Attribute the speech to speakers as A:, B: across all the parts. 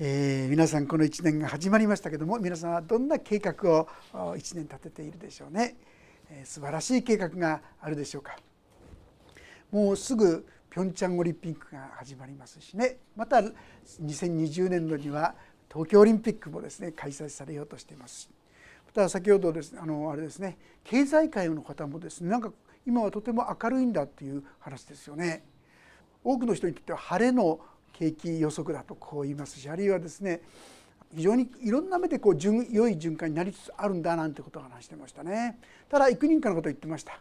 A: えー、皆さんこの1年が始まりましたけども皆さんはどんな計画を1年立てているでしょうね、えー、素晴らしい計画があるでしょうか。もうすぐピョンチャンオリンピックが始まりますしね。また2020年度には東京オリンピックもですね開催されようとしていますまた先ほどですねあのあれですね経済界の方もですねなんか今はとても明るいんだっていう話ですよね。多くの人にとっては晴れの景気予測だとこう言いますしあるいはですね非常にいろんな目でこう良い循環になりつつあるんだなんてことを話してましたね。ただ幾人かのことを言ってました。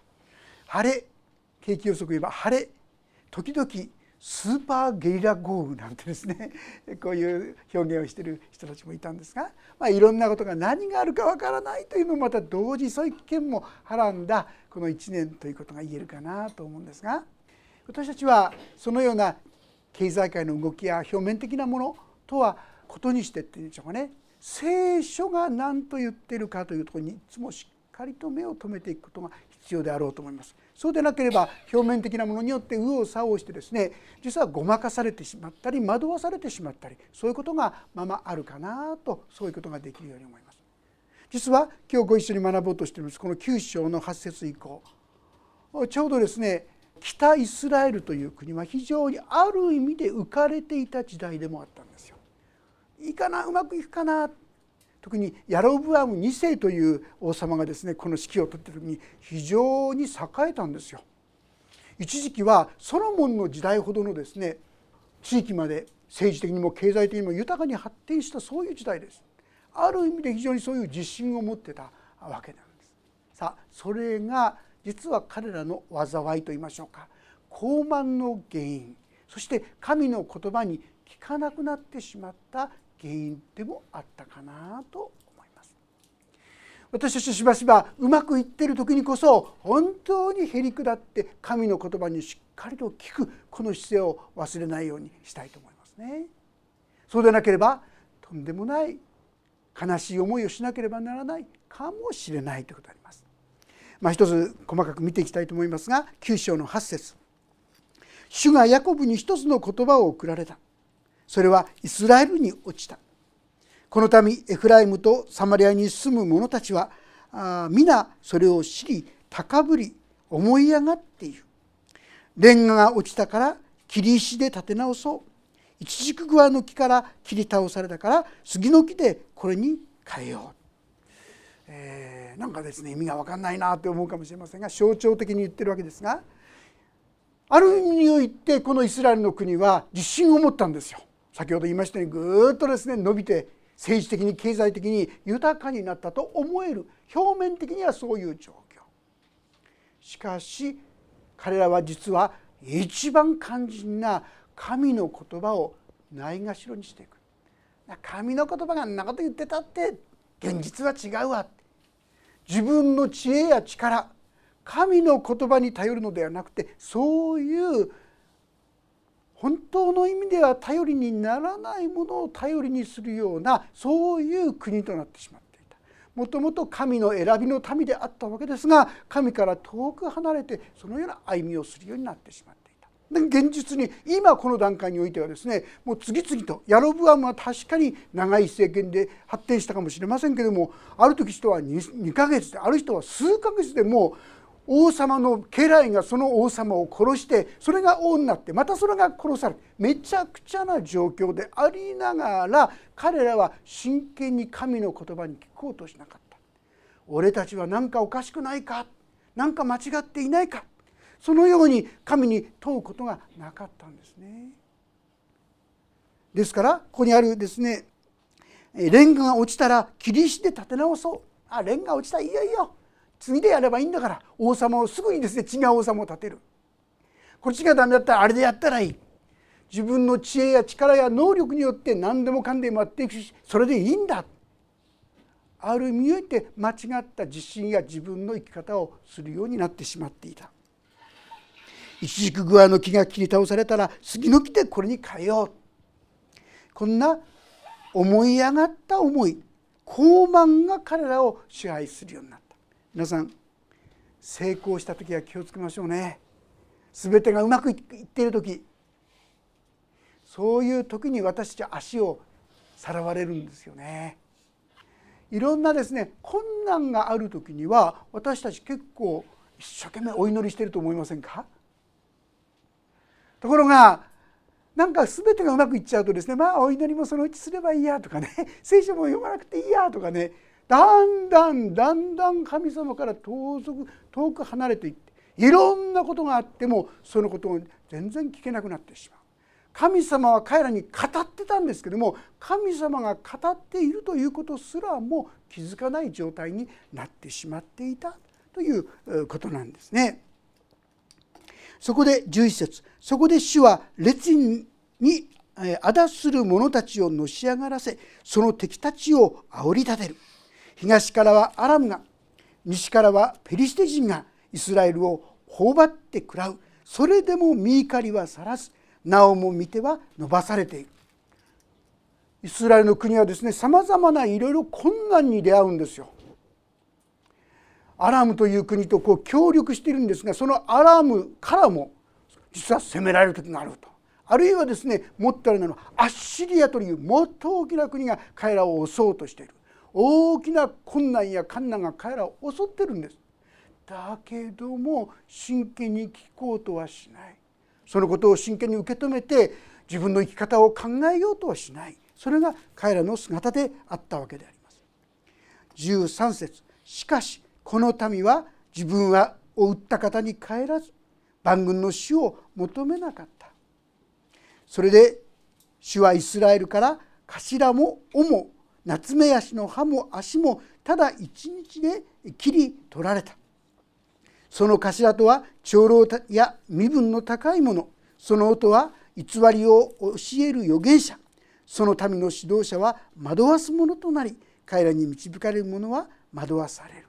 A: 晴れ景気予測言えば晴れ時々スーパーゲリラ豪雨なんてですね こういう表現をしている人たちもいたんですが、まあ、いろんなことが何があるかわからないというのもまた同時そういう危険もはらんだこの1年ということが言えるかなと思うんですが私たちはそのような経済界の動きや表面的なものとはことにしてっていうんでしょうかね聖書が何と言ってるかというところにいつもしっかりと目を留めていくことが必要であろうと思います。そうでなければ表面的なものによって右往左往してですね実はごまかされてしまったり惑わされてしまったりそういうことがままあるかなとそういうことができるように思います。実は今日ご一緒に学ぼうとしていますこの9章の8節以降ちょうどですね北イスラエルという国は非常にある意味で浮かれていた時代でもあったんですよ。いいかなうまくいくかな特にヤロブアム2世という王様がですねこの指揮を執っている時に非常に栄えたんですよ。一時期はソロモンの時代ほどのですね地域まで政治的にも経済的にも豊かに発展したそういう時代です。ある意味で非常にそういう自信を持ってたわけなんです。さあそれが実は彼らの災いと言いましょうか。傲慢の原因そして神の言葉に聞かなくなってしまった原因でもあったかなと思います。私たちしばしばうまくいっている時にこそ本当にへりくだって神の言葉にしっかりと聞くこの姿勢を忘れないようにしたいと思いますね。そうでなければとんでもない悲しい思いをしなければならないかもしれないということであります。まあ、一つ細かく見ていきたいと思いますが9章の8節。主がヤコブに一つの言葉を送られた。それはイスラエルに落ちた。この民エフライムとサマリアに住む者たちは皆それを知り高ぶり思い上がっている。レンガが落ちたから切り石で立て直そう。一軸グアの木から切り倒されたから杉の木でこれに変えようえー、なんかですね意味が分かんないなって思うかもしれませんが象徴的に言ってるわけですがある意味においてこのイスラエルの国は自信を持ったんですよ。先ほど言いましたようにぐっとですね伸びて政治的に経済的に豊かになったと思える表面的にはそういう状況。しかし彼らは実は一番肝心な神の言葉をないがしろにしていく。神の言葉がんなこと言ってたって現実は違うわ。自分の知恵や力神の言葉に頼るのではなくてそういう本当の意味では頼りにならないものを頼りにするようなそういう国となってしまっていた。もともと神の選びの民であったわけですが神から遠く離れてそのような歩みをするようになってしまった。現実に今この段階においてはですねもう次々とヤロブアムは確かに長い政権で発展したかもしれませんけどもある時人は 2, 2ヶ月である人は数ヶ月でもう王様の家来がその王様を殺してそれが王になってまたそれが殺されめちゃくちゃな状況でありながら彼らは真剣に神の言葉に聞こうとしなかった。俺たちは何かおかしくないか？何か間違っていないか？そのように神に問うことがなかったんですね。ですからここにあるですねレンガが落ちたら切り石で立て直そう。あレンガ落ちた。いいよいいよ次でやればいいんだから。王様をすぐにですね違う王様を立てる。こっちがダメだったらあれでやったらいい。自分の知恵や力や能力によって何でもかんでもやっていくしそれでいいんだ。ある意味において間違った自信や自分の生き方をするようになってしまっていた。一軸グアの木が切り倒されたら杉の木でこれに変えよう。こんな思い上がった思い傲慢が彼らを支配するようになった。皆さん成功した時は気をつけましょうね。全てがうまくいっている時。そういう時に私たちは足をさらわれるんですよね。いろんなですね困難がある時には私たち結構一生懸命お祈りしてると思いませんか？ところがなんか全てがうまくいっちゃうとですねまあお祈りもそのうちすればいいやとかね 聖書も読まなくていいやとかねだんだんだんだん神様から遠く遠く離れていっていろんなことがあってもそのことを全然聞けなくなってしまう。神様は彼らに語ってたんですけども神様が語っているということすらも気づかない状態になってしまっていたということなんですね。そこで11節そこで主は列にあだする者たちをのし上がらせその敵たちを煽り立てる。東からはアラムが西からはペリシテ人がイスラエルを頬張って食らう。それでも身怒りはさらずなおも見ては伸ばされている。イスラエルの国はですねさまざまないろいろ困難に出会うんですよ。アラムという国とこう協力しているんですがそのアラムからも実は攻められる時があると。あるいはですねもっとあれなのアッシリアというもっと大きな国が彼らを襲おうとしている。大きな困難や困難が彼らを襲ってるんです。だけども真剣に聞こうとはしない。そのことを真剣に受け止めて自分の生き方を考えようとはしない。それが彼らの姿であったわけであります。13節。しかしこの民は自分はを撃った方に帰らず万軍の死を求めなかった。それで主はイスラエルから頭も尾も夏目足の歯も足もただ一日で切り取られた。その頭とは長老や身分の高い者その音は偽りを教える預言者。その民の指導者は惑わす者となり彼らに導かれる者は惑わされる。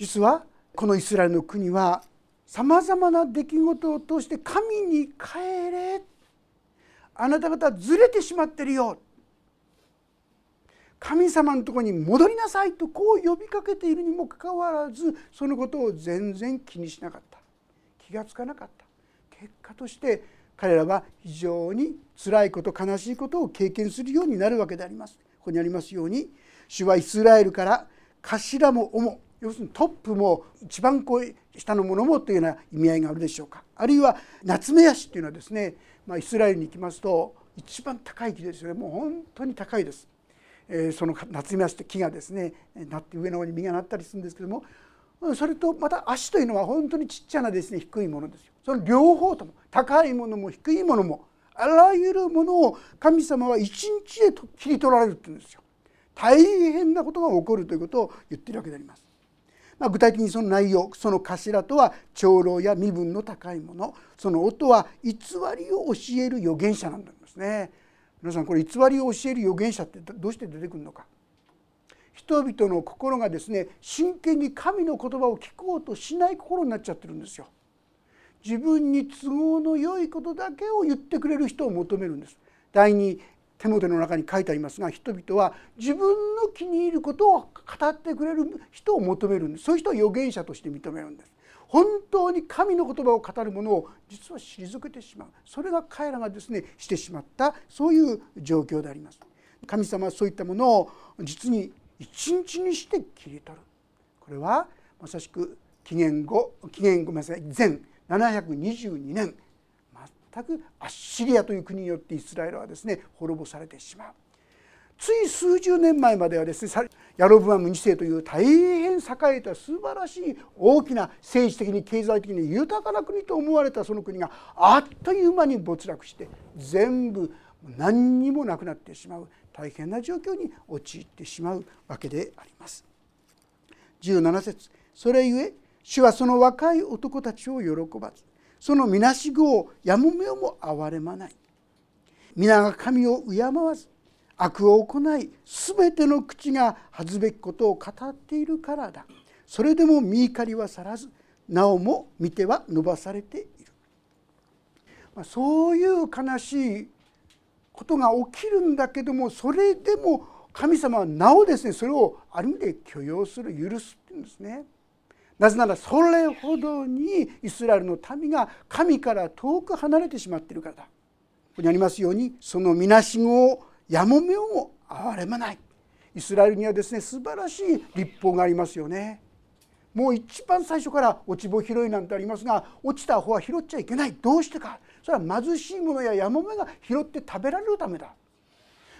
A: 実はこのイスラエルの国はさまざまな出来事を通して神に帰れ。あなた方ずれてしまってるよ神様のとこに戻りなさいとこう呼びかけているにもかかわらずそのことを全然気にしなかった。気が付かなかった。結果として彼らは非常に辛いこと悲しいことを経験するようになるわけであります。ここにありますように主はイスラエルから頭も主要するにトップも一番こう下の者もというような意味合いがあるでしょうかあるいは夏目足というのはですね、まあ、イスラエルに行きますと一番高い木ですよねもう本当に高いです。えー、その夏目足って木がですねなって上の方に実がなったりするんですけどもそれとまた足というのは本当にちっちゃなですね低いものですよ。その両方とも高いものも低いものもあらゆるものを神様は一日で切り取られるって言うんですよ。大変なことが起こるということを言ってるわけであります。まあ、具体的にその内容その頭とは長老や身分の高いものその音は偽りを教える預言者なんですね。皆さんこれ偽りを教える預言者ってどうして出てくるのか。人々の心がですね真剣に神の言葉を聞こうとしない心になっちゃってるんですよ。自分に都合の良いことだけを言ってくれる人を求めるんです。第二手元の中に書いてありますが人々は自分の気に入ることを語ってくれる人を求めるんです。そういう人を預言者として認めるんです。本当に神の言葉を語るものを実は退けてしまう。それが彼らがですねしてしまったそういう状況であります。神様はそういったものを実に一日にして切り取る。これはまさしく紀元後紀元ごめんなさい前722年全くアッシリアという国によってイスラエルはですね滅ぼされてしまう。つい数十年前まではですねヤロブアム2世という大変栄えた素晴らしい大きな政治的に経済的に豊かな国と思われたその国があっという間に没落して全部何にもなくなってしまう。大変な状況に陥ってしまうわけであります。17節。それゆえ主はその若い男たちを喜ばずそのみなしごをやもめをも憐れまない。皆が神を敬わず悪を行い全ての口が恥ずべきことを語っているからだ。それでも身怒りは去らずなおも見ては伸ばされている、まあ、そういう悲しいことが起きるんだけどもそれでも神様はなおですねそれをある意味で許容する許すっていうんですね。なぜならそれほどにイスラエルの民が神から遠く離れてしまっているからだ。ここにありますようにそのみなしごをやもめをも憐れまない。イスラエルにはですね素晴らしい立法がありますよね。もう一番最初から落ち穂拾いなんてありますが落ちた穂は拾っちゃいけない。どうしてか。それは貧しい者ややもめが拾って食べられるためだ。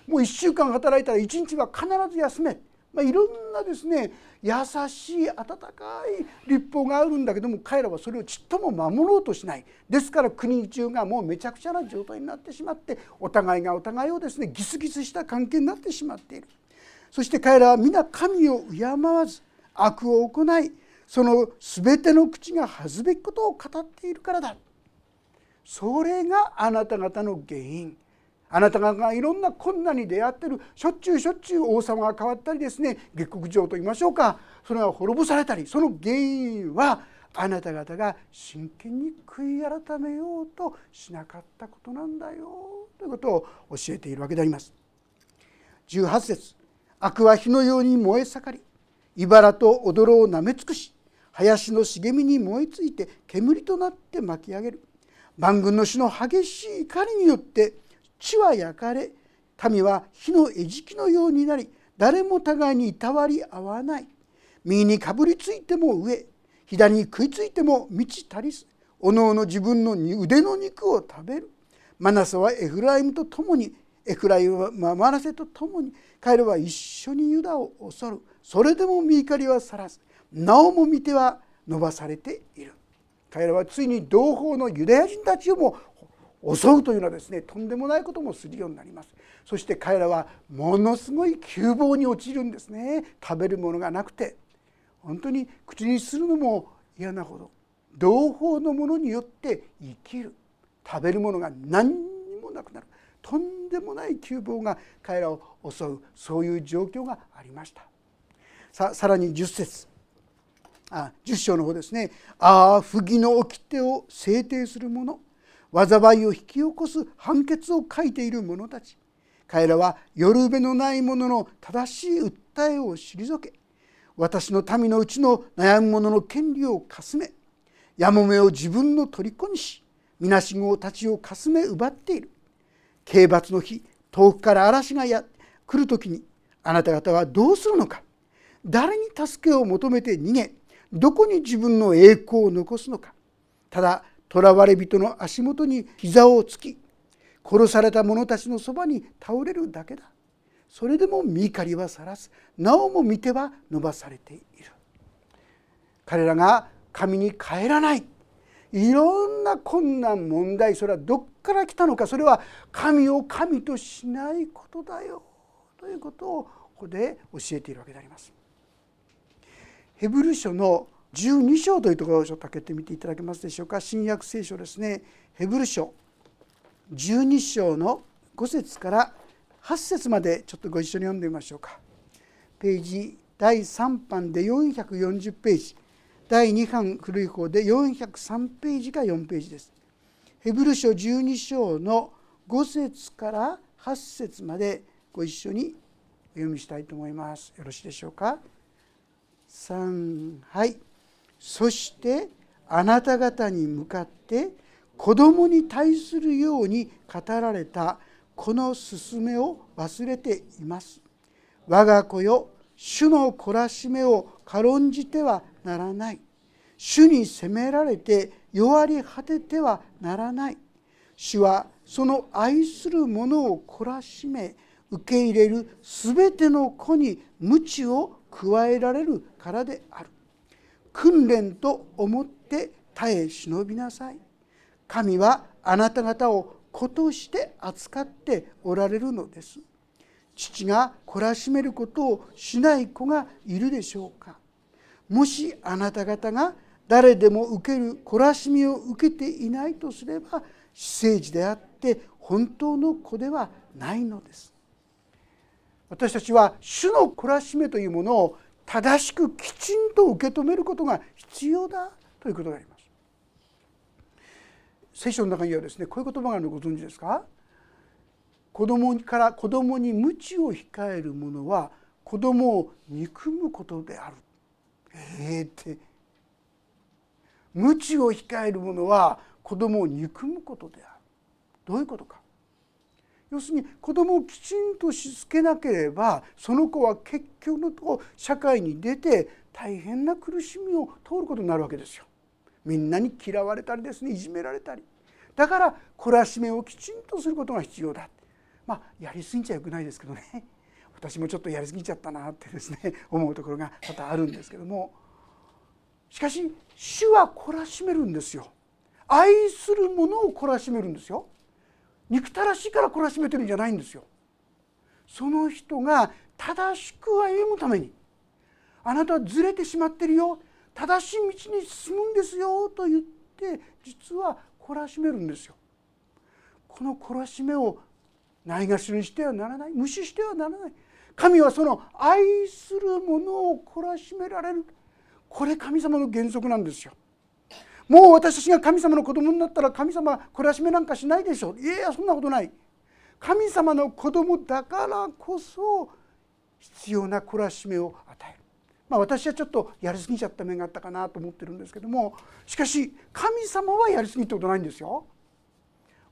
A: もう1週間働いたら1日は必ず休め、まあ、いろんなですね優しい温かい立法があるんだけども彼らはそれをちっとも守ろうとしない。ですから国中がもうめちゃくちゃな状態になってしまってお互いがお互いをですねギスギスした関係になってしまっている。そして彼らは皆神を敬わず悪を行いその全ての口が恥ずべきことを語っているからだ。それがあなた方の原因。あなたがいろんな困難に出会ってるしょっちゅうしょっちゅう王様が変わったりですね下克上と言いましょうか。それが滅ぼされたりその原因はあなた方が真剣に悔い改めようとしなかったことなんだよということを教えているわけであります。18節。悪は火のように燃え盛り茨と踊ろをなめ尽くし林の茂みに燃えついて煙となって巻き上げる。万軍の主の激しい怒りによって地は焼かれ民は火の餌食のようになり誰も互いにいたわり合わない。右にかぶりついても上左に食いついても道足りずおのおの自分の腕の肉を食べる。マナサはエフライムと共にエフライムはマナセと共に彼らは一緒にユダを恐る。それでも見怒りは去らずなおも見ては伸ばされている。彼らはついに同胞のユダヤ人たちをも襲うというのはですねとんでもないこともするようになります。そして彼らはものすごい窮乏に陥るんですね。食べるものがなくて。本当に口にするのも嫌なほど。同胞のものによって生きる。食べるものが何にもなくなる。とんでもない窮乏が彼らを襲うそういう状況がありました。ささらに10節。あ10章の方ですね「ああ不義の掟を制定する者。災いを引き起こす判決を書いている者たち。彼らは夜べのない者の正しい訴えを退け私の民のうちの悩む者の権利をかすめやもめを自分の虜にしみなしごたちをかすめ奪っている。刑罰の日遠くから嵐がや来る時にあなた方はどうするのか。誰に助けを求めて逃げどこに自分の栄光を残すのか。ただ囚われ人の足元に膝をつき殺された者たちのそばに倒れるだけだ。それでも見怒りはさらす。なおも見ては伸ばされている。彼らが神に帰らない。いろんな困難問題それはどっから来たのかそれは神を神としないことだよ。ということをここで教えているわけであります。ヘブル書の12章というところをちょっと開けてみていただけますでしょうか。新約聖書ですね。ヘブル書。12章の5節から8節までちょっとご一緒に読んでみましょうか。ページ第3版で440ページ。第2版古い方で403ページか4ページです。ヘブル書12章の5節から8節までご一緒にお読みしたいと思います。よろしいでしょうか。3はい。そしてあなた方に向かって子供に対するように語られたこの勧めを忘れています。我が子よ主の懲らしめを軽んじてはならない。主に責められて弱り果ててはならない。主はその愛する者を懲らしめ受け入れる全ての子に鞭を加えられるからである。訓練と思って耐え忍びなさい。神はあなた方を子として扱っておられるのです。父が懲らしめることをしない子がいるでしょうか。もしあなた方が誰でも受ける懲らしみを受けていないとすれば私生児であって本当の子ではないのです。私たちは主の懲らしめというものを正しくきちんと受け止めることが必要だということがあります。聖書の中にはですねこういう言葉があるのご存知ですか？子供から子供に鞭を控える者は子供を憎むことである。えー、って鞭を控える者は子供を憎むことである。どういうことか要するに子供をきちんとしつけなければその子は結局のとこ社会に出て大変な苦しみを通ることになるわけですよ。みんなに嫌われたりですねいじめられたり。だから懲らしめをきちんとすることが必要だ。まあやりすぎちゃよくないですけどね。私もちょっとやりすぎちゃったなってですね 思うところが多々あるんですけども。しかし主は懲らしめるんですよ。愛するものを懲らしめるんですよ。憎たらしいから懲らしめてるんじゃないんですよ。その人が正しく歩むためにあなたはずれてしまってるよ。正しい道に進むんですよ。と言って実は懲らしめるんですよ。この懲らしめをないがしろにしてはならない。無視してはならない。神はその愛するものを懲らしめられる。これ神様の原則なんですよ。もう私たちが神様の子供になったら神様懲らしめなんかしないでしょう。いやいやそんなことない。神様の子供だからこそ必要な懲らしめを与える。まあ私はちょっとやりすぎちゃった面があったかなと思ってるんですけども。しかし神様はやりすぎってことないんですよ。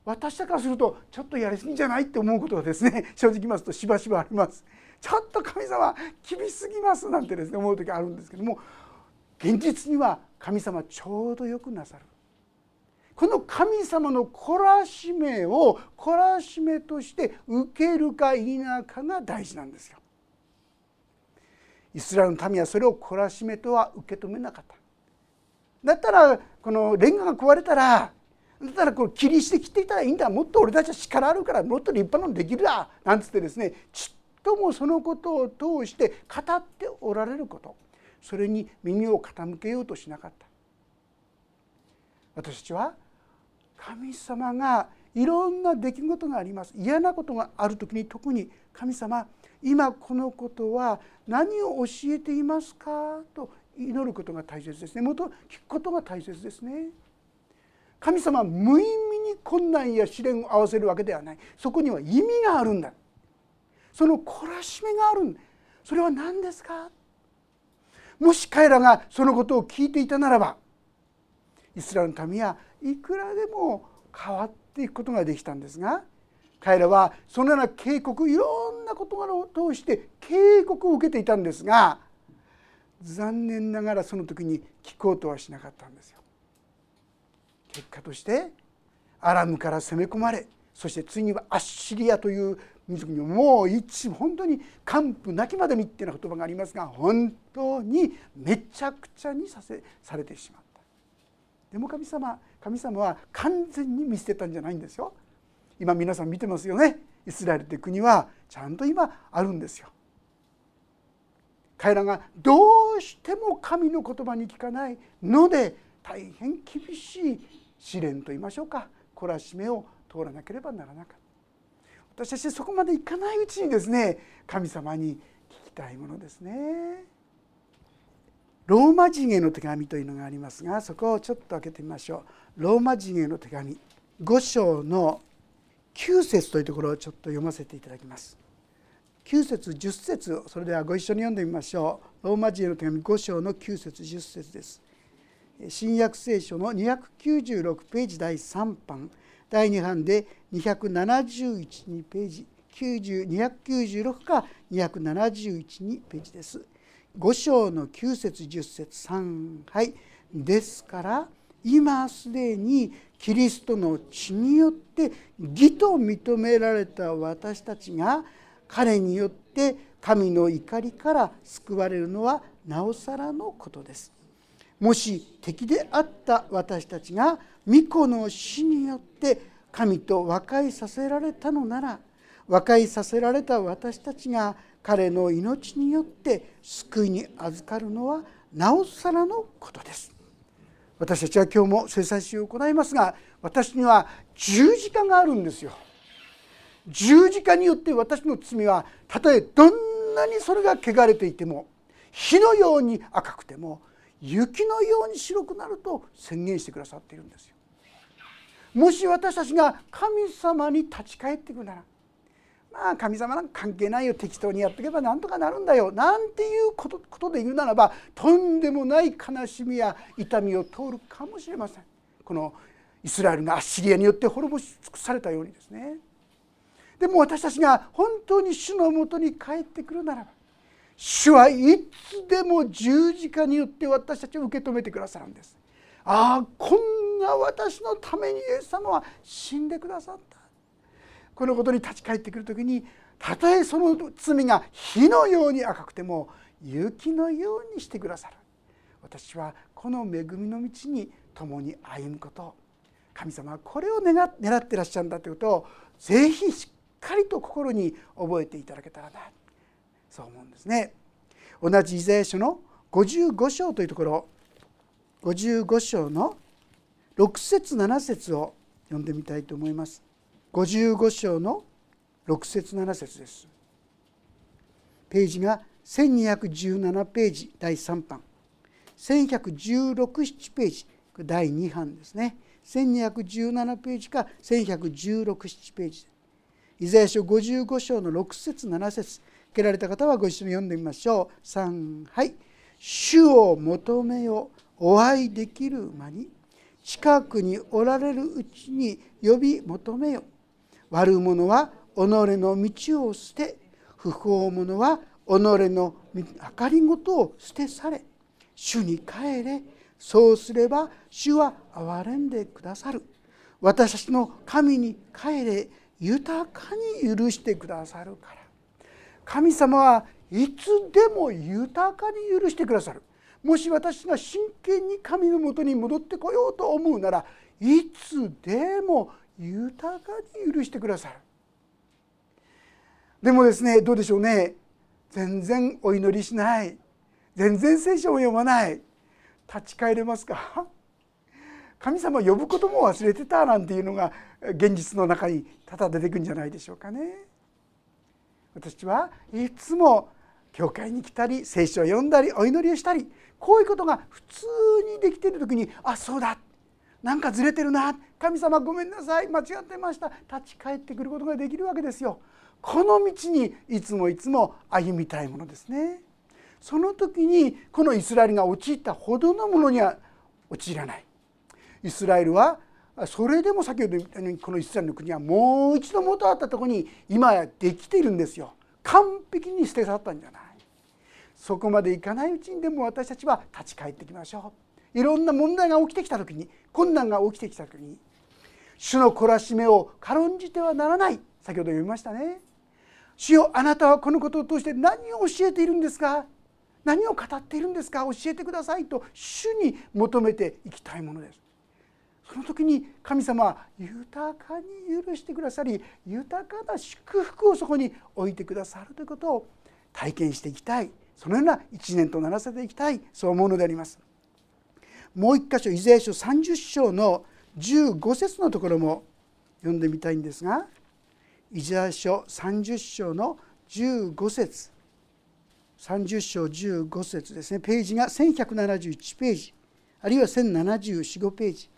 A: 私だからするとちょっとやりすぎじゃないって思うことはですね 正直言いますとしばしばあります。ちょっと神様厳しすぎますなんてですね思う時あるんですけども。現実には神様ちょうどよくなさるこの神様の懲らしめを懲らしめとして受けるか否かが大事なんですよ。イスラエルの民はそれを懲らしめとは受け止めなかった。だったらこのレンガが壊れたらだったらこれ切りして切っていたらいいんだもっと俺たちは力あるからもっと立派なのできるだなんつってですねちっともそのことを通して語っておられることそれに耳を傾けようとしなかった。私たちは神様がいろんな出来事があります。嫌なことがある時に特に神様今このことは何を教えていますか？と祈ることが大切ですね。もと聞くことが大切ですね。神様は無意味に困難や試練を合わせるわけではない。そこには意味があるんだ。その懲らしめがあるそれは何ですか？もし彼らがそのことを聞いていたならばイスラエルの民はいくらでも変わっていくことができたんですが彼らはそのような警告いろんなことを通して警告を受けていたんですが残念ながらその時に聞こうとはしなかったんですよ。結果としてアラムから攻め込まれそして次にはアッシリアという民族にもう一本当に完膚なきまでにっていうような言葉がありますが本当にめちゃくちゃにさせされてしまった。でも神様神様は完全に見捨てたんじゃないんですよ。今皆さん見てますよね。イスラエルって国はちゃんと今あるんですよ。彼らがどうしても神の言葉に聞かないので大変厳しい試練と言いましょうか。懲らしめを通らなければならなかった。私たちそこまでいかないうちにですね神様に聞きたいものですね。ローマ人への手紙というのがありますがそこをちょっと開けてみましょう。ローマ人への手紙5章の9節というところをちょっと読ませていただきます。9節10節それではご一緒に読んでみましょう。ローマ人への手紙5章の9節10節です。新約聖書の296ページ第3版第2版で271ページ296か271ページです。5章の9節10節3はいですから今すでにキリストの血によって義と認められた私たちが彼によって神の怒りから救われるのはなおさらのことです。もし敵であった私たちが御子の死によって神と和解させられたのなら和解させられた私たちが彼の命によって救いに預かるのはなおさらのことです。私たちは今日も制裁しを行いますが私には十字架があるんですよ。十字架によって私の罪はたとえどんなにそれが汚れていても火のように赤くても雪のように白くなると宣言してくださっているんですよ。もし私たちが神様に立ち返っていくならまあ神様なんか関係ないよ適当にやっていけばなんとかなるんだよなんていうことことで言うならばとんでもない悲しみや痛みを通るかもしれません。このイスラエルがアッシリアによって滅ぼし尽くされたようにですね。でも私たちが本当に主のもとに帰ってくるならば主はいつでも十字架によって私たちを受け止めてくださるんです。ああこんな私のためにイエス様は死んでくださった。このことに立ち返ってくる時にたとえその罪が火のように赤くても雪のようにしてくださる。私はこの恵みの道に共に歩むこと。神様はこれを願ってらっしゃるんだということをぜひしっかりと心に覚えていただけたらな。そう思うんですね。同じイザヤ書の55章というところ55章の6節7節を読んでみたいと思います。55章の6節7節です。ページが1217ページ第3版1116ページ第2版ですね1217ページか1116ページイザヤ書55章の6節7節けられた方はご一緒に読んでみましょう。3はい。主を求めよお会いできる間に近くにおられるうちに呼び求めよ。悪者は己の道を捨て不法者は己の明かりごとを捨てされ。主に帰れ。そうすれば主は憐れんでくださる。私たちの神に帰れ。豊かに許してくださるから。神様はいつでも豊かに許してくださる。もし私が真剣に神のもとに戻ってこようと思うならいつでも豊かに許してくださる。でもですねどうでしょうね。全然お祈りしない。全然聖書を読まない。立ち返れますか？神様呼ぶことも忘れてたなんていうのが現実の中に多々出てくるんじゃないでしょうかね。私はいつも教会に来たり聖書を読んだりお祈りをしたりこういうことが普通にできている時にあそうだ。なんかずれてるな。神様ごめんなさい。間違ってました。立ち返ってくることができるわけですよ。この道にいつもいつも歩みたいものですね。その時にこのイスラエルが陥ったほどのものには陥らない。イスラエルはそれでも先ほど言ったようにこのイスラエルの国はもう一度元あったとこに今やできているんですよ。完璧に捨て去ったんじゃない。そこまでいかないうちにでも私たちは立ち返っていきましょう。いろんな問題が起きてきた時に困難が起きてきた時に主の懲らしめを軽んじてはならない。先ほど読みましたね。主よあなたはこのことを通して何を教えているんですか？何を語っているんですか？教えてくださいと主に求めていきたいものです。その時に神様は豊かに許してくださり豊かな祝福をそこに置いてくださるということを体験していきたい。そのような一年とならせていきたい。そう思うのであります。もう一箇所イザヤ書30章の15節のところも読んでみたいんですがイザヤ書30章の15節。30章15節ですね。ページが1171ページ。あるいは1074ページ。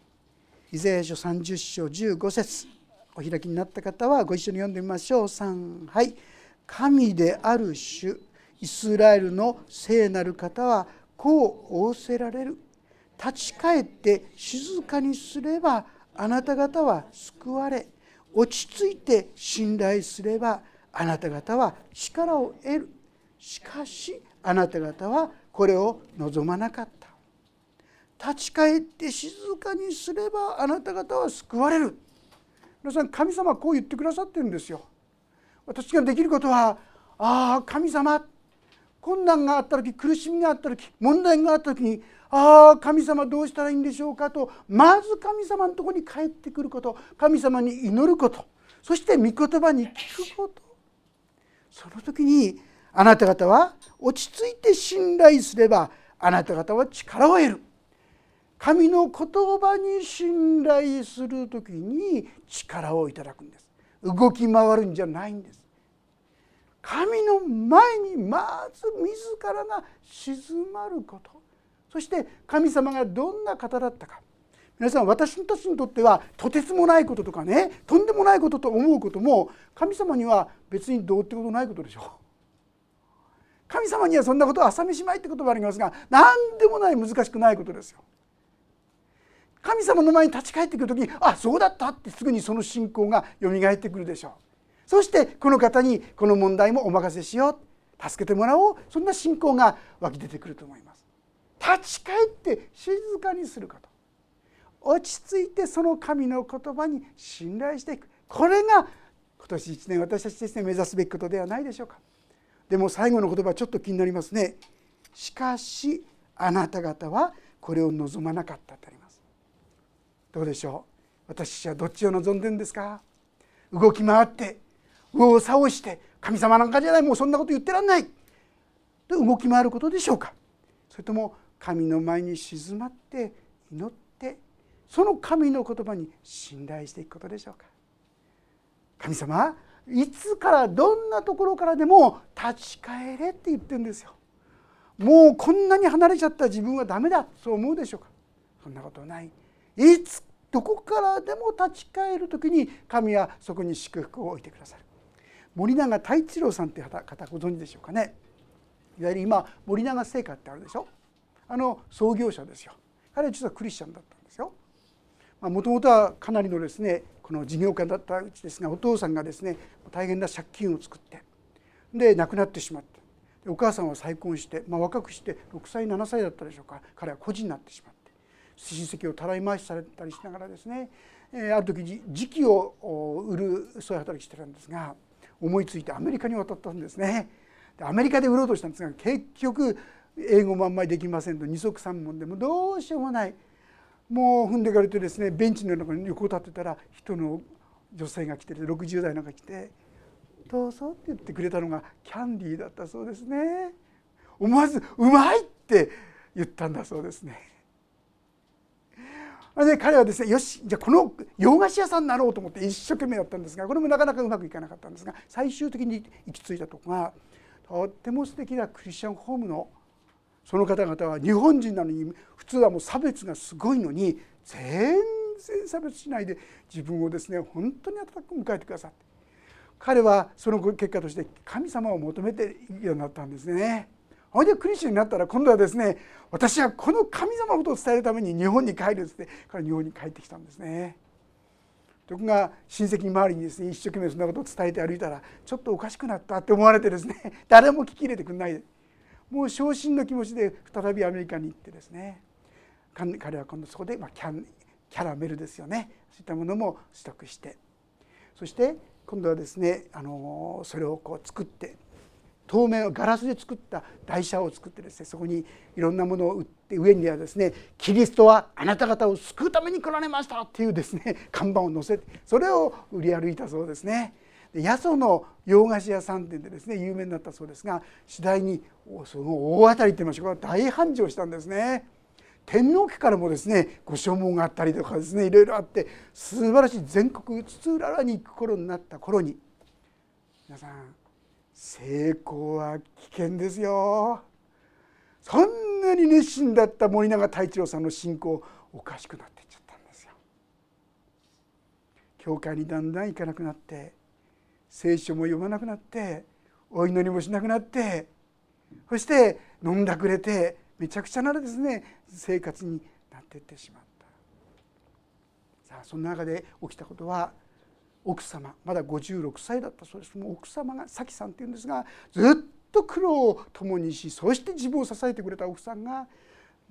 A: イザヤ書30章15節。お開きになった方はご一緒に読んでみましょう。3はい。神である主イスラエルの聖なる方はこう仰せられる。立ち返って静かにすればあなた方は救われ。落ち着いて信頼すればあなた方は力を得る。しかしあなた方はこれを望まなかった。立ち返って静かにすればあなた方は救われる。皆さん神様はこう言ってくださってるんですよ。私ができることはああ神様。困難があった時苦しみがあった時問題があった時にああ神様どうしたらいいんでしょうかと。まず神様のとこに帰ってくること。神様に祈ること。そして御言葉に聞くこと。その時にあなた方は落ち着いて信頼すればあなた方は力を得る。神の言葉に信頼する時に力をいただくんです動き回るんじゃないんです神の前にまず自らが静まることそして神様がどんな方だったか皆さん私たちにとってはとてつもないこととかねとんでもないことと思うことも神様には別にどうってことないことでしょう。神様にはそんなことは朝飯前って言葉ありますが何でもない難しくないことですよ。神様の前に立ち返ってくる時にあそうだったってすぐにその信仰がよみがえってくるでしょう。そしてこの方にこの問題もお任せしよう。助けてもらおう。そんな信仰が湧き出てくると思います。立ち返って静かにすること。落ち着いてその神の言葉に信頼していく。これが今年1年私たちですね目指すべきことではないでしょうか。でも最後の言葉ちょっと気になりますね。しかしあなた方はこれを望まなかったとあります。どうでしょう？私はどっちを望んでるんですか？動き回って右往左往して神様なんかじゃない。もうそんなこと言ってらんない。と動き回ることでしょうか？それとも神の前に静まって祈ってその神の言葉に信頼していくことでしょうか？神様いつからどんなところからでも立ち返れって言ってるんですよ。もうこんなに離れちゃった自分はダメだ。そう思うでしょうか？そんなことない。いつどこからでも立ち返る時に神はそこに祝福を置いてくださる。森永太一郎さんって方ご存知でしょうかね。いわゆる今森永製菓ってあるでしょ。あの創業者ですよ。彼は実はクリスチャンだったんですよ。もともとはかなりのですねこの事業家だったうちですがお父さんがですね大変な借金を作ってで亡くなってしまってお母さんは再婚して、まあ、若くして6歳7歳だったでしょうか。彼は孤児になってしまって親戚をたらい回しされたりしながらですね、えある時時期を売るそういう働きしてたんですが思いついてアメリカに渡ったんですね。でアメリカで売ろうとしたんですが結局英語もあんまりできませんと二足三門でもどうしようもないもう踏んでかれてですねベンチの中に横立ってたら人の女性が来て60代なんか来て「どうぞ」って言ってくれたのがキャンディーだったそうですね。思わず「うまい!」って言ったんだそうですね。で彼はですねよしじゃあこの洋菓子屋さんになろうと思って一生懸命やったんですがこれもなかなかうまくいかなかったんですが最終的に行き着いたとこがとっても素敵なクリスチャンホームのその方々は日本人なのに普通はもう差別がすごいのに全然差別しないで自分をですね本当に温かく迎えてくださって彼はその結果として神様を求めていくようになったんですね。ほいでクリスチャンになったら今度はですね私はこの神様のことを伝えるために日本に帰るっつって彼日本に帰ってきたんですね。とこが親戚周りにですね一生懸命そんなことを伝えて歩いたらちょっとおかしくなったって思われてですね 誰も聞き入れてくんない。もう昇進の気持ちで再びアメリカに行ってですね彼は今度そこで、ま、キャキャラメルですよね。そういったものも取得して。そして今度はですねあのそれをこう作って透明のガラスで作った台車を作ってですねそこにいろんなものを売って上にはですね「キリストはあなた方を救うために来られました」っていうですね 看板を載せてそれを売り歩いたそうですね。で八十の洋菓子屋さん店でですね有名になったそうですが次第にその大当たりって言いましょうか大繁盛したんですね。天皇家からもですねご所望があったりとかですねいろいろあって素晴らしい全国津々浦々に行く頃になった頃に皆さん成功は危険ですよ。そんなに熱心だった森永太一郎さんの信仰おかしくなっていっちゃったんですよ。教会にだんだん行かなくなって聖書も読まなくなってお祈りもしなくなってそして飲んだくれてめちゃくちゃならですね生活になっていってしまった。さあその中で起きたことは奥様まだ56歳だったそうですもう奥様が咲さんっていうんですがずっと苦労を共にしそして自分を支えてくれた奥さんが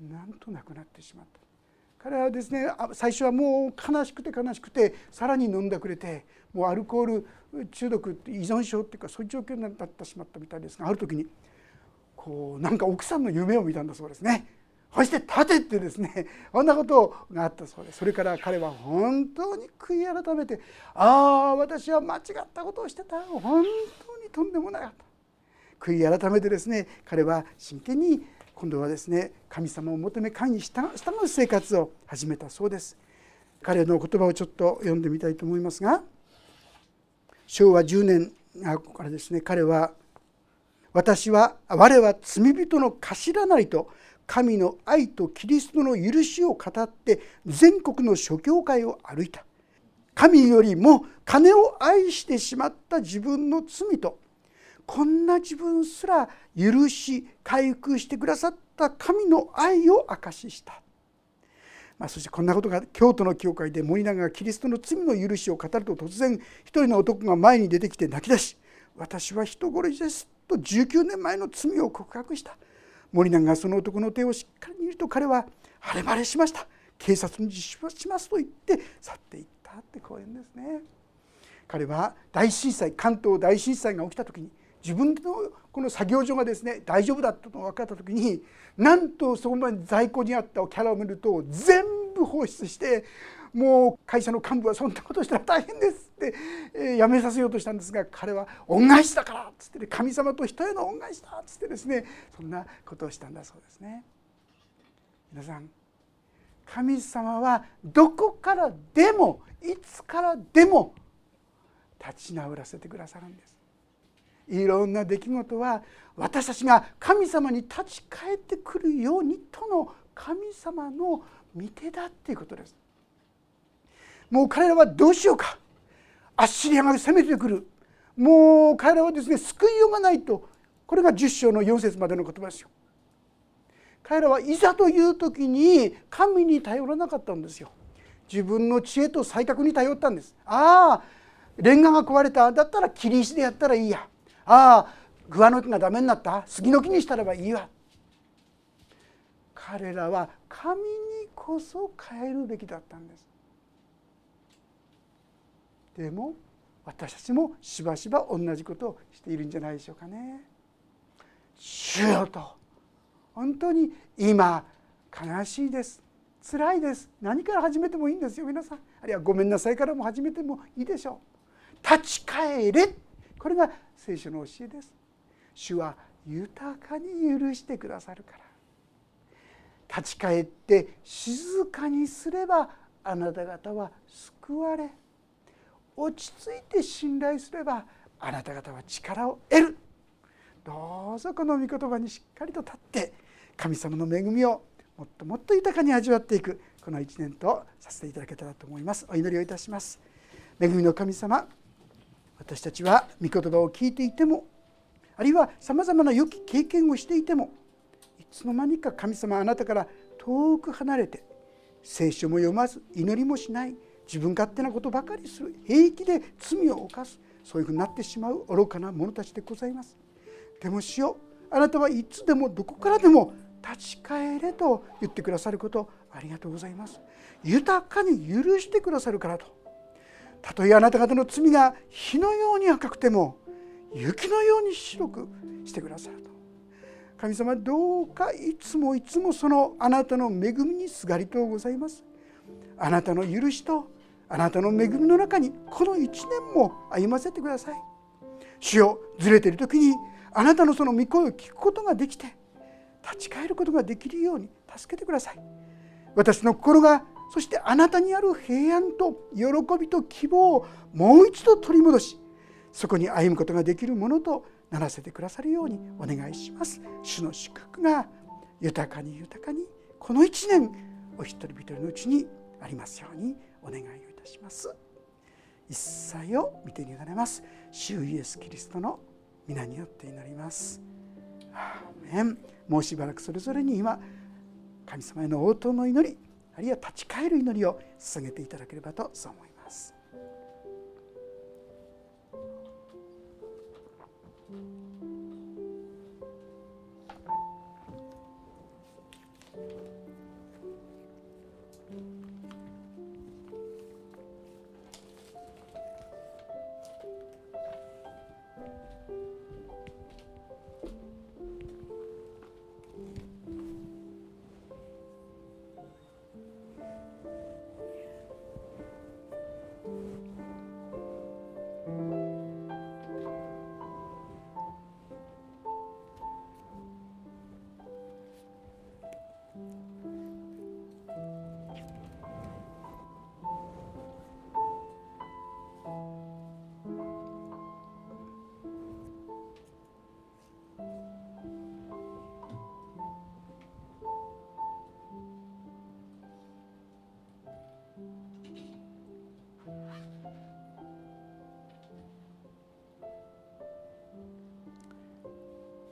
A: なんと亡くなってしまった彼はですね最初はもう悲しくて悲しくてさらに飲んでくれてもうアルコール中毒依存症っていうかそういう状況になってしまったみたいですがある時にこうなんか奥さんの夢を見たんだそうですね。そして立てってですね こんなことがあったそうです。それから彼は本当に悔い改めてああ私は間違ったことをしてた。本当にとんでもなかった。悔い改めてですね彼は真剣に今度はですね神様を求め神に従う生活を始めたそうです。彼の言葉をちょっと読んでみたいと思いますが昭和10年からですね彼は「私は我は罪人の頭なりと神の愛とキリストの許しを語って全国の諸教会を歩いた。神よりも金を愛してしまった自分の罪とこんな自分すら許し回復してくださった神の愛を証しした。まあ、そしてこんなことが京都の教会で森永がキリストの罪の許しを語ると突然一人の男が前に出てきて泣き出し「私は人殺しです」と19年前の罪を告白した。森永がその男の手をしっかり見ると彼は晴れ晴れしました。警察に自首しますと言って去っていったってこういうんですね。彼は大震災関東大震災が起きた時に自分のこの作業所がですね大丈夫だったと分かった時になんとそこまで在庫にあったキャラメルと全部放出してもう会社の幹部はそんなことしたら大変ですって、えー、やめさせようとしたんですが彼は恩返しだからっつって、ね、神様と人への恩返しだっつってですねそんなことをしたんだそうですね。皆さん神様はどこからでもいつからでも立ち直らせてくださるんです。いろんな出来事は私たちが神様に立ち返ってくるようにとの神様の御手だっていうことです。もう彼らはどうしようかアッシリアが攻めてくるもう彼らはですね救いようがないとこれが10章の4節までの言葉ですよ。彼らはいざという時に神に頼らなかったんですよ。自分の知恵と才覚に頼ったんです。ああレンガが壊れただったら切り石でやったらいいや。ああグアの木がダメになった杉の木にしたらばいいわ。彼らは神にこそ変えるべきだったんです。でも私たちもしばしば同じことをしているんじゃないでしょうかね。主よと。本当に今悲しいです。辛いです。何から始めてもいいんですよ。皆さん。あるいはごめんなさいからも始めてもいいでしょう。立ち返れ。これが聖書の教えです。主は豊かに許してくださるから。立ち返って静かにすればあなた方は救われ。落ち着いて信頼すればあなた方は力を得る。どうぞこの御言葉にしっかりと立って神様の恵みをもっともっと豊かに味わっていく。この1年とさせていただけたらと思います。お祈りをいたします。恵みの神様私たちは御言葉を聞いていてもあるいはさまざまな良き経験をしていてもいつの間にか神様あなたから遠く離れて聖書も読まず祈りもしない。自分勝手なことばかりする。平気で罪を犯す。そういうふうになってしまう。愚かな者たちでございます。でもしよあなたはいつでもどこからでも立ち返れと言ってくださることありがとうございます。豊かに許してくださるからと。たとえあなた方の罪が火のように赤くても雪のように白くしてくださると。神様どうかいつもいつもそのあなたの恵みにすがりとうございます。あなたの許しとあなたの恵みの中にこの一年も歩ませてください。主よずれている時にあなたのその御声を聞くことができて立ち返ることができるように助けてください。私の心がそしてあなたにある平安と喜びと希望をもう一度取り戻しそこに歩むことができるものとならせてくださるようにお願いします。主の祝福が豊かに豊かにこの一年お一人一人のうちにありますようにお願いをします一切を見てに委ねます主イエスキリストの皆によって祈ります。アーメンもうしばらくそれぞれに今神様への応答の祈りあるいは立ち返る祈りを捧げていただければとそう思います。